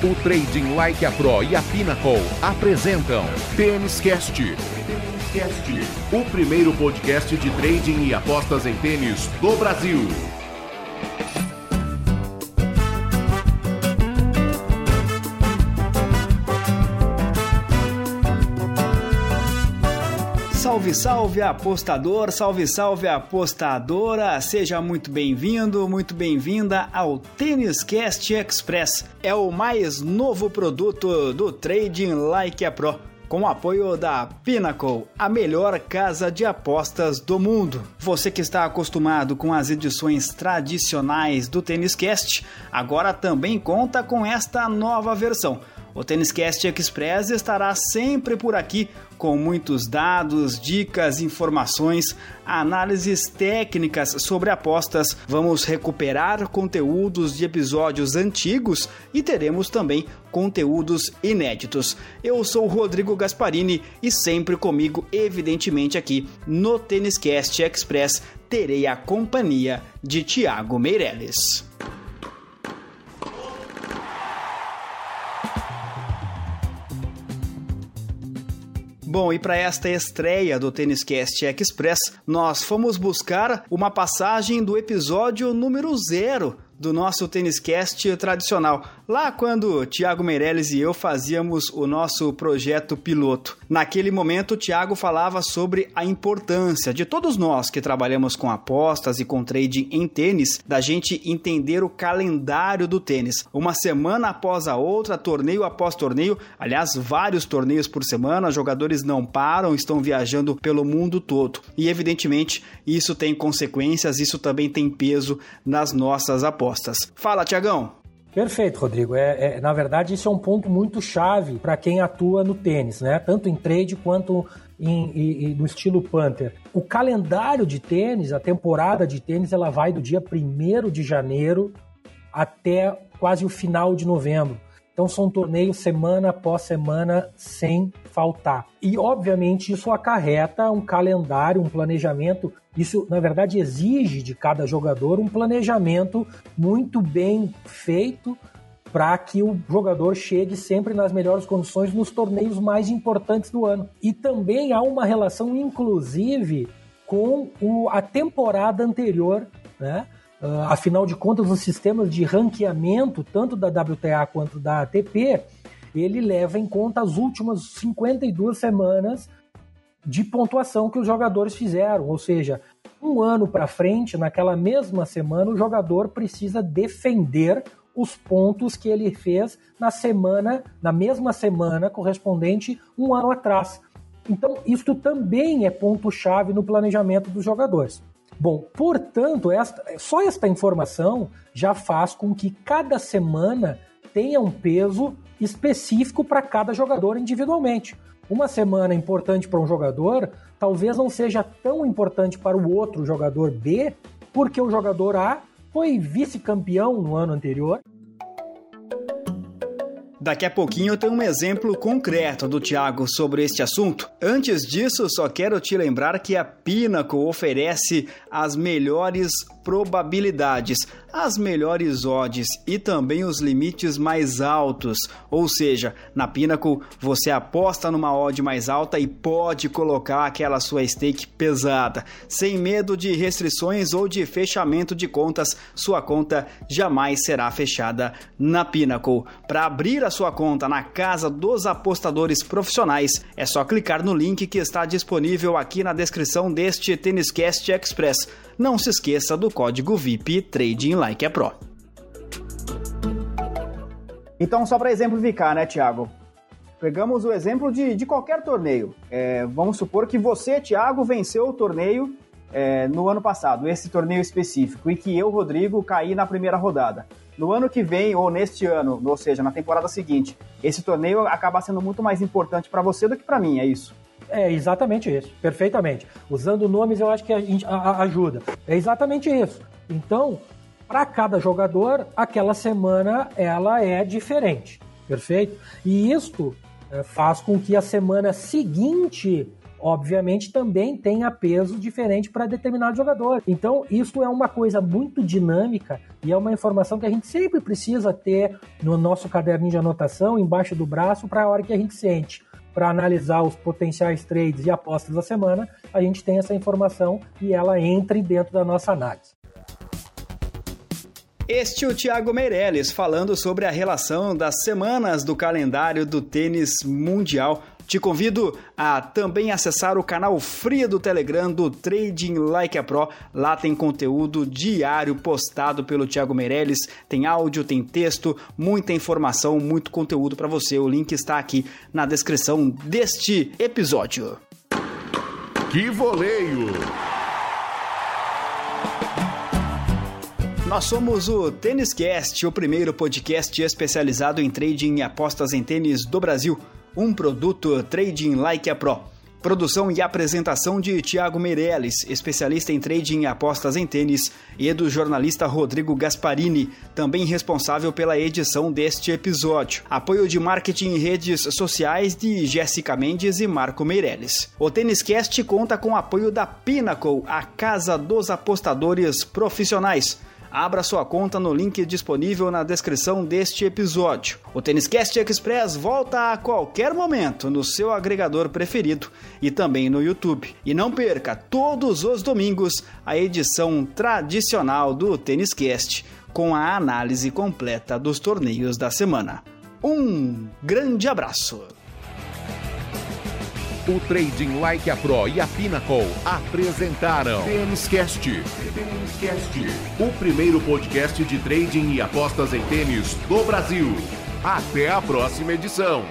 O Trading Like a Pro e a Pinnacle apresentam Tênis Cast. O primeiro podcast de trading e apostas em tênis do Brasil. Salve, salve apostador, salve, salve apostadora, seja muito bem-vindo, muito bem-vinda ao Tênis Cast Express. É o mais novo produto do Trading Like a Pro com o apoio da Pinnacle, a melhor casa de apostas do mundo. Você que está acostumado com as edições tradicionais do Tênis Cast, agora também conta com esta nova versão. O Tênis Cast Express estará sempre por aqui com muitos dados, dicas, informações, análises técnicas sobre apostas. Vamos recuperar conteúdos de episódios antigos e teremos também conteúdos inéditos. Eu sou Rodrigo Gasparini e sempre comigo, evidentemente aqui no Tênis Cast Express, terei a companhia de Thiago Meirelles. Bom, e para esta estreia do Tênis Cast Express, nós fomos buscar uma passagem do episódio número zero do nosso Tênis Cast tradicional, lá quando Tiago Meirelles e eu fazíamos o nosso projeto piloto. Naquele momento, o Tiago falava sobre a importância de todos nós que trabalhamos com apostas e com trading em tênis, da gente entender o calendário do tênis. Uma semana após a outra, torneio após torneio, aliás, vários torneios por semana, jogadores não param, estão viajando pelo mundo todo. E evidentemente, isso tem consequências, isso também tem peso nas nossas apostas apostas. Fala, Tiagão. Perfeito, Rodrigo. É, é, na verdade, isso é um ponto muito chave para quem atua no tênis, né? Tanto em trade quanto em, em, no estilo Panther. O calendário de tênis, a temporada de tênis, ela vai do dia 1 de janeiro até quase o final de novembro. Então são torneios semana após semana sem faltar. E obviamente isso acarreta um calendário, um planejamento. Isso na verdade exige de cada jogador um planejamento muito bem feito para que o jogador chegue sempre nas melhores condições nos torneios mais importantes do ano. E também há uma relação, inclusive, com o, a temporada anterior, né? Uh, afinal de contas, os sistemas de ranqueamento, tanto da WTA quanto da ATP, ele leva em conta as últimas 52 semanas de pontuação que os jogadores fizeram, ou seja, um ano para frente, naquela mesma semana, o jogador precisa defender os pontos que ele fez na semana, na mesma semana correspondente um ano atrás. Então, isto também é ponto-chave no planejamento dos jogadores. Bom, portanto, esta, só esta informação já faz com que cada semana tenha um peso específico para cada jogador individualmente. Uma semana importante para um jogador talvez não seja tão importante para o outro jogador B, porque o jogador A foi vice-campeão no ano anterior Daqui a pouquinho eu tenho um exemplo concreto do Thiago sobre este assunto. Antes disso, só quero te lembrar que a Pinnacle oferece as melhores probabilidades, as melhores odds e também os limites mais altos. Ou seja, na Pinnacle você aposta numa odd mais alta e pode colocar aquela sua stake pesada, sem medo de restrições ou de fechamento de contas. Sua conta jamais será fechada na Pinnacle. Para abrir a sua conta na casa dos apostadores profissionais, é só clicar no link que está disponível aqui na descrição deste Têniscast Express não se esqueça do código VIP Trading Like a Pro. Então, só para exemplificar, né, Thiago? Pegamos o exemplo de, de qualquer torneio. É, vamos supor que você, Thiago, venceu o torneio é, no ano passado, esse torneio específico, e que eu, Rodrigo, caí na primeira rodada. No ano que vem, ou neste ano, ou seja, na temporada seguinte, esse torneio acaba sendo muito mais importante para você do que para mim, é isso? É exatamente isso, perfeitamente. Usando nomes eu acho que a ajuda. É exatamente isso. Então, para cada jogador, aquela semana ela é diferente, perfeito? E isto é, faz com que a semana seguinte obviamente, também tenha peso diferente para determinado jogador. Então, isso é uma coisa muito dinâmica e é uma informação que a gente sempre precisa ter no nosso caderninho de anotação, embaixo do braço, para a hora que a gente sente para analisar os potenciais trades e apostas da semana, a gente tem essa informação e ela entre dentro da nossa análise. Este é o Thiago Meirelles falando sobre a relação das semanas do calendário do tênis mundial. Te convido a também acessar o canal Fria do Telegram do Trading Like a Pro. Lá tem conteúdo diário postado pelo Thiago Meirelles. Tem áudio, tem texto, muita informação, muito conteúdo para você. O link está aqui na descrição deste episódio. Que voleio! Nós somos o Tênis Cast, o primeiro podcast especializado em trading e apostas em tênis do Brasil. Um produto Trading Like a Pro. Produção e apresentação de Tiago Meirelles, especialista em trading e apostas em tênis, e do jornalista Rodrigo Gasparini, também responsável pela edição deste episódio. Apoio de marketing e redes sociais de Jéssica Mendes e Marco Meirelles. O Tênis Cast conta com o apoio da Pinnacle, a casa dos apostadores profissionais Abra sua conta no link disponível na descrição deste episódio. O Têniscast Express volta a qualquer momento no seu agregador preferido e também no YouTube. E não perca todos os domingos a edição tradicional do Têniscast com a análise completa dos torneios da semana. Um grande abraço! O Trading Like a Pro e a Pinnacle apresentaram Têniscast. O primeiro podcast de trading e apostas em tênis do Brasil. Até a próxima edição.